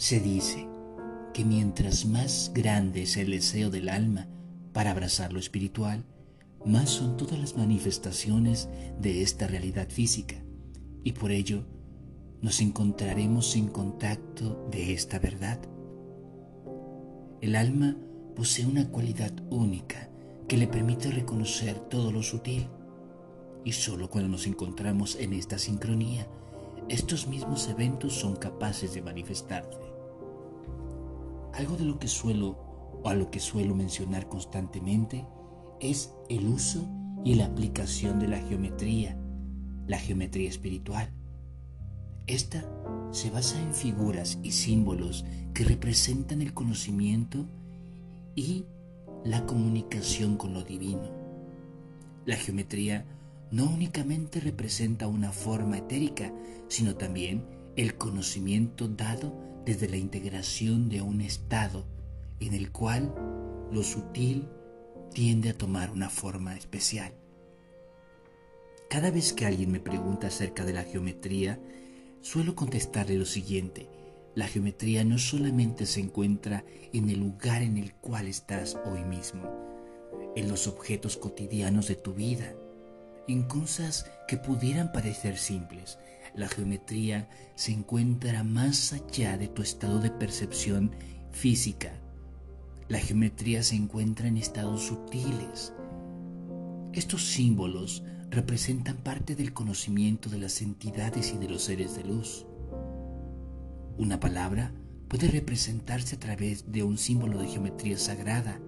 Se dice que mientras más grande es el deseo del alma para abrazar lo espiritual, más son todas las manifestaciones de esta realidad física y por ello nos encontraremos en contacto de esta verdad. El alma posee una cualidad única que le permite reconocer todo lo sutil y solo cuando nos encontramos en esta sincronía, estos mismos eventos son capaces de manifestarse. Algo de lo que suelo o a lo que suelo mencionar constantemente es el uso y la aplicación de la geometría, la geometría espiritual. Esta se basa en figuras y símbolos que representan el conocimiento y la comunicación con lo divino. La geometría no únicamente representa una forma etérica, sino también el conocimiento dado desde la integración de un estado en el cual lo sutil tiende a tomar una forma especial. Cada vez que alguien me pregunta acerca de la geometría, suelo contestarle lo siguiente. La geometría no solamente se encuentra en el lugar en el cual estás hoy mismo, en los objetos cotidianos de tu vida, en cosas que pudieran parecer simples. La geometría se encuentra más allá de tu estado de percepción física, la geometría se encuentra en estados sutiles. Estos símbolos representan parte del conocimiento de las entidades y de los seres de luz. Una palabra puede representarse a través de un símbolo de geometría sagrada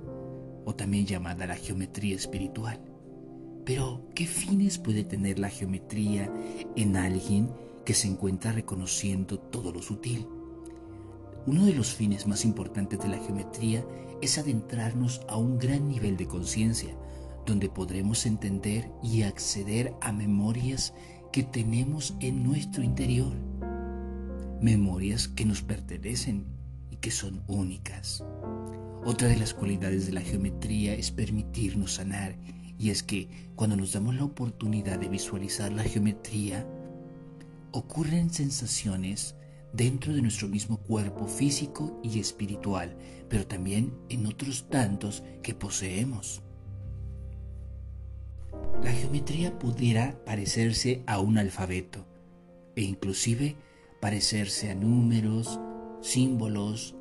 o también llamada la geometría espiritual. Pero, ¿qué fines puede tener la geometría en alguien que se encuentra reconociendo todo lo sutil? Uno de los fines más importantes de la geometría es adentrarnos a un gran nivel de conciencia, donde podremos entender y acceder a memorias que tenemos en nuestro interior. Memorias que nos pertenecen y que son únicas. Otra de las cualidades de la geometría es permitirnos sanar, y es que cuando nos damos la oportunidad de visualizar la geometría, ocurren sensaciones dentro de nuestro mismo cuerpo físico y espiritual, pero también en otros tantos que poseemos. La geometría pudiera parecerse a un alfabeto e inclusive parecerse a números, símbolos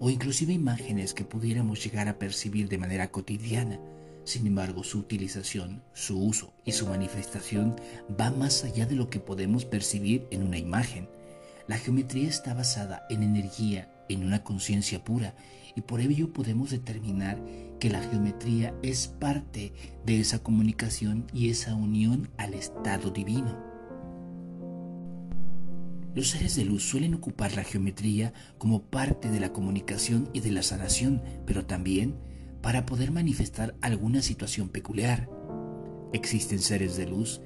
o inclusive imágenes que pudiéramos llegar a percibir de manera cotidiana. Sin embargo, su utilización, su uso y su manifestación va más allá de lo que podemos percibir en una imagen. La geometría está basada en energía, en una conciencia pura, y por ello podemos determinar que la geometría es parte de esa comunicación y esa unión al estado divino. Los seres de luz suelen ocupar la geometría como parte de la comunicación y de la sanación, pero también para poder manifestar alguna situación peculiar. Existen seres de luz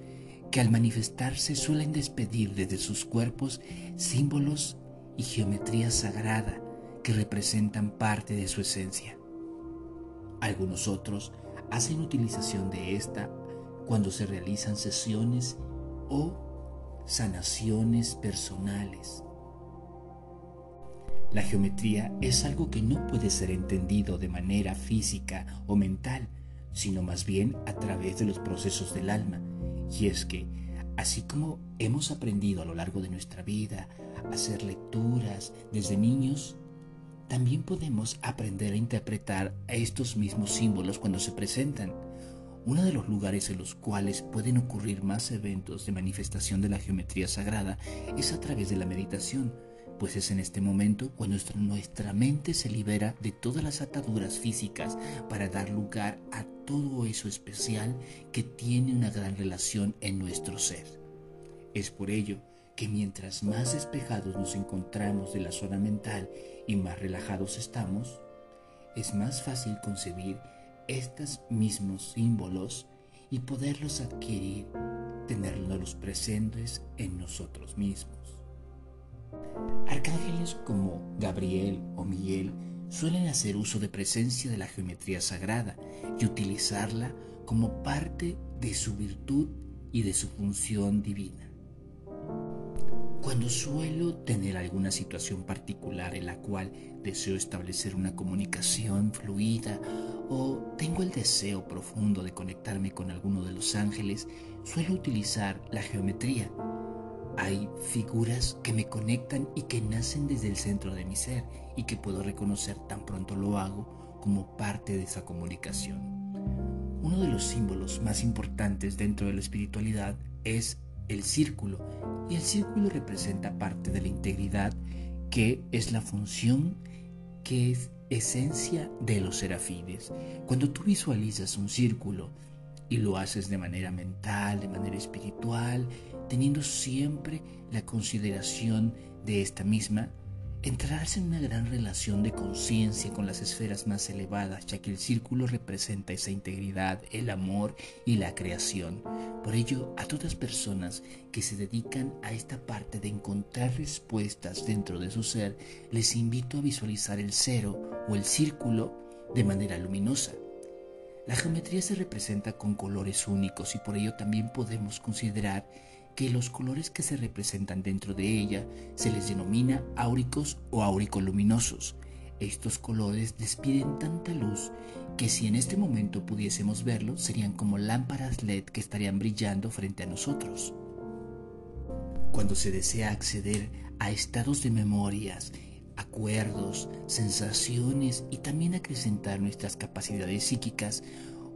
que al manifestarse suelen despedir desde sus cuerpos símbolos y geometría sagrada que representan parte de su esencia. Algunos otros hacen utilización de esta cuando se realizan sesiones o sanaciones personales. La geometría es algo que no puede ser entendido de manera física o mental, sino más bien a través de los procesos del alma y es que, así como hemos aprendido a lo largo de nuestra vida a hacer lecturas desde niños, también podemos aprender a interpretar a estos mismos símbolos cuando se presentan. Uno de los lugares en los cuales pueden ocurrir más eventos de manifestación de la geometría sagrada es a través de la meditación, pues es en este momento cuando nuestra, mente se libera de todas las ataduras físicas para dar lugar a todo eso especial que tiene una gran relación en nuestro ser. Es por ello que mientras más despejados nos encontramos de la zona mental y más relajados estamos, es más fácil concebir estos mismos símbolos y poderlos adquirir, tenerlos presentes en nosotros mismos. Arcángeles como Gabriel o Miguel suelen hacer uso de presencia de la geometría sagrada y utilizarla como parte de su virtud y de su función divina. Cuando suelo tener alguna situación particular en la cual deseo establecer una comunicación fluida o tengo el deseo profundo de conectarme con alguno de los ángeles, suelo utilizar la geometría. Hay figuras que me conectan y que nacen desde el centro de mi ser y que puedo reconocer tan pronto lo hago como parte de esa comunicación. Uno de los símbolos más importantes dentro de la espiritualidad es el círculo y el círculo representa parte de la integridad que es la función que es esencia de los serafines. Cuando tú visualizas un círculo y lo haces de manera mental, de manera espiritual, teniendo siempre la consideración de esta misma, entrarás en una gran relación de conciencia con las esferas más elevadas, ya que el círculo representa esa integridad, el amor y la creación. Por ello, a todas personas que se dedican a esta parte de encontrar respuestas dentro de su ser, les invito a visualizar el cero o el círculo de manera luminosa. La geometría se representa con colores únicos y por ello también podemos considerar que los colores que se representan dentro de ella se les denomina áuricos o auricoluminosos. Estos colores despiden tanta luz que si en este momento pudiésemos verlo serían como lámparas LED que estarían brillando frente a nosotros. Cuando se desea acceder a estados de memorias, acuerdos, sensaciones y también acrecentar nuestras capacidades psíquicas,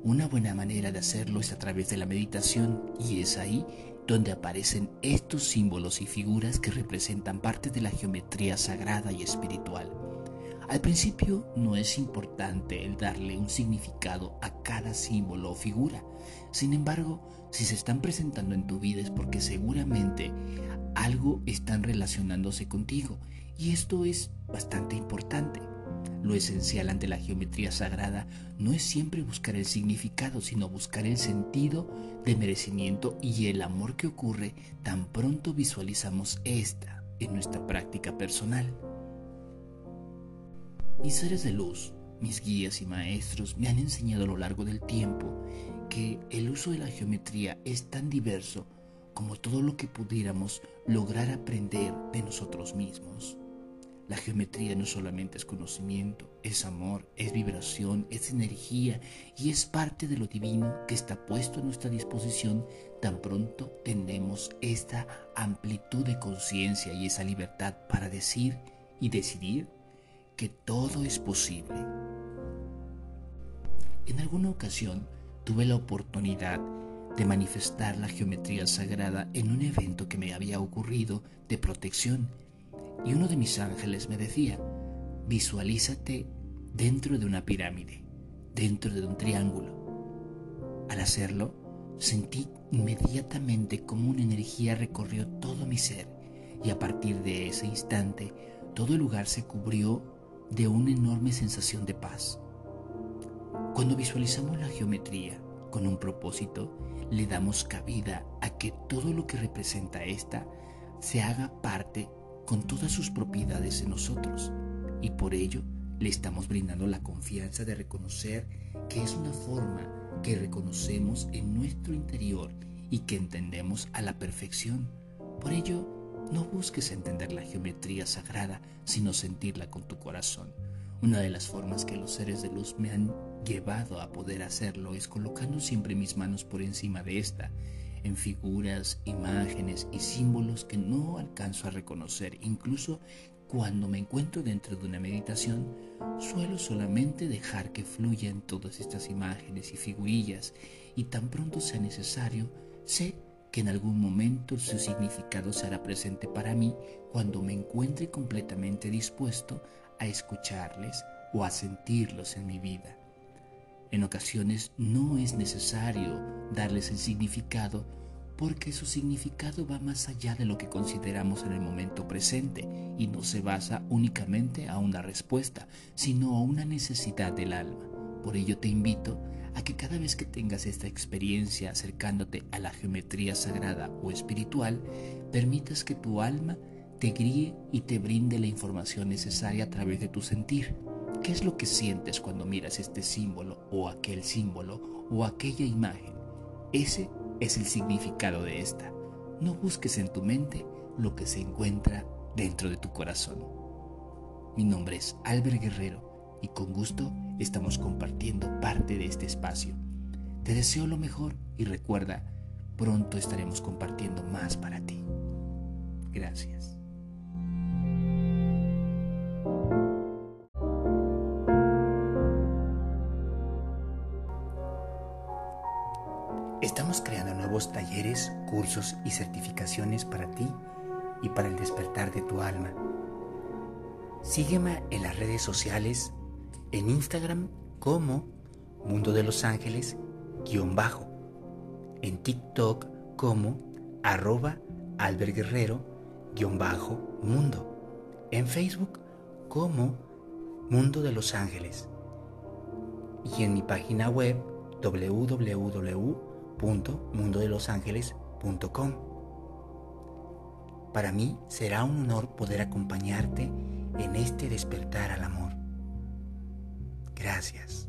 una buena manera de hacerlo es a través de la meditación y es ahí donde aparecen estos símbolos y figuras que representan parte de la geometría sagrada y espiritual. Al principio no es importante el darle un significado a cada símbolo o figura. Sin embargo, si se están presentando en tu vida es porque seguramente algo están relacionándose contigo y esto es bastante importante. Lo esencial ante la geometría sagrada no es siempre buscar el significado, sino buscar el sentido de merecimiento y el amor que ocurre tan pronto visualizamos esta en nuestra práctica personal. Mis seres de luz, mis guías y maestros me han enseñado a lo largo del tiempo que el uso de la geometría es tan diverso como todo lo que pudiéramos lograr aprender de nosotros mismos. La geometría no solamente es conocimiento, es amor, es vibración, es energía y es parte de lo divino que está puesto a nuestra disposición tan pronto tenemos esta amplitud de conciencia y esa libertad para decir y decidir que todo es posible. En alguna ocasión tuve la oportunidad de manifestar la geometría sagrada en un evento que me había ocurrido de protección y uno de mis ángeles me decía, visualízate dentro de una pirámide, dentro de un triángulo. Al hacerlo, sentí inmediatamente como una energía recorrió todo mi ser y a partir de ese instante todo el lugar se cubrió de una enorme sensación de paz. Cuando visualizamos la geometría con un propósito, le damos cabida a que todo lo que representa esta se haga parte con todas sus propiedades en nosotros y por ello le estamos brindando la confianza de reconocer que es una forma que reconocemos en nuestro interior y que entendemos a la perfección. Por ello, no busques entender la geometría sagrada, sino sentirla con tu corazón. Una de las formas que los seres de luz me han llevado a poder hacerlo es colocando siempre mis manos por encima de esta en figuras, imágenes y símbolos que no alcanzo a reconocer. Incluso cuando me encuentro dentro de una meditación, suelo solamente dejar que fluyan todas estas imágenes y figurillas y tan pronto sea necesario, sé que en algún momento su significado será presente para mí cuando me encuentre completamente dispuesto a escucharles o a sentirlos en mi vida. En ocasiones no es necesario darles el significado porque su significado va más allá de lo que consideramos en el momento presente y no se basa únicamente a una respuesta, sino a una necesidad del alma. Por ello te invito a que cada vez que tengas esta experiencia acercándote a la geometría sagrada o espiritual, permitas que tu alma te guíe y te brinde la información necesaria a través de tu sentir. ¿Qué es lo que sientes cuando miras este símbolo o aquel símbolo o aquella imagen? Ese es el significado de esta. No busques en tu mente lo que se encuentra dentro de tu corazón. Mi nombre es Albert Guerrero y con gusto estamos compartiendo parte de este espacio. Te deseo lo mejor y recuerda, pronto estaremos compartiendo más para ti. Gracias. Estamos creando nuevos talleres, cursos y certificaciones para ti y para el despertar de tu alma. Sígueme en las redes sociales, en Instagram como Mundo de los Ángeles, guion bajo, en TikTok como arroba alberguerrero, guion bajo, mundo, en Facebook como Mundo de los Ángeles y en mi página web www.mundodelosangeles.com. Para mí será un honor poder acompañarte en este despertar al amor. Gracias.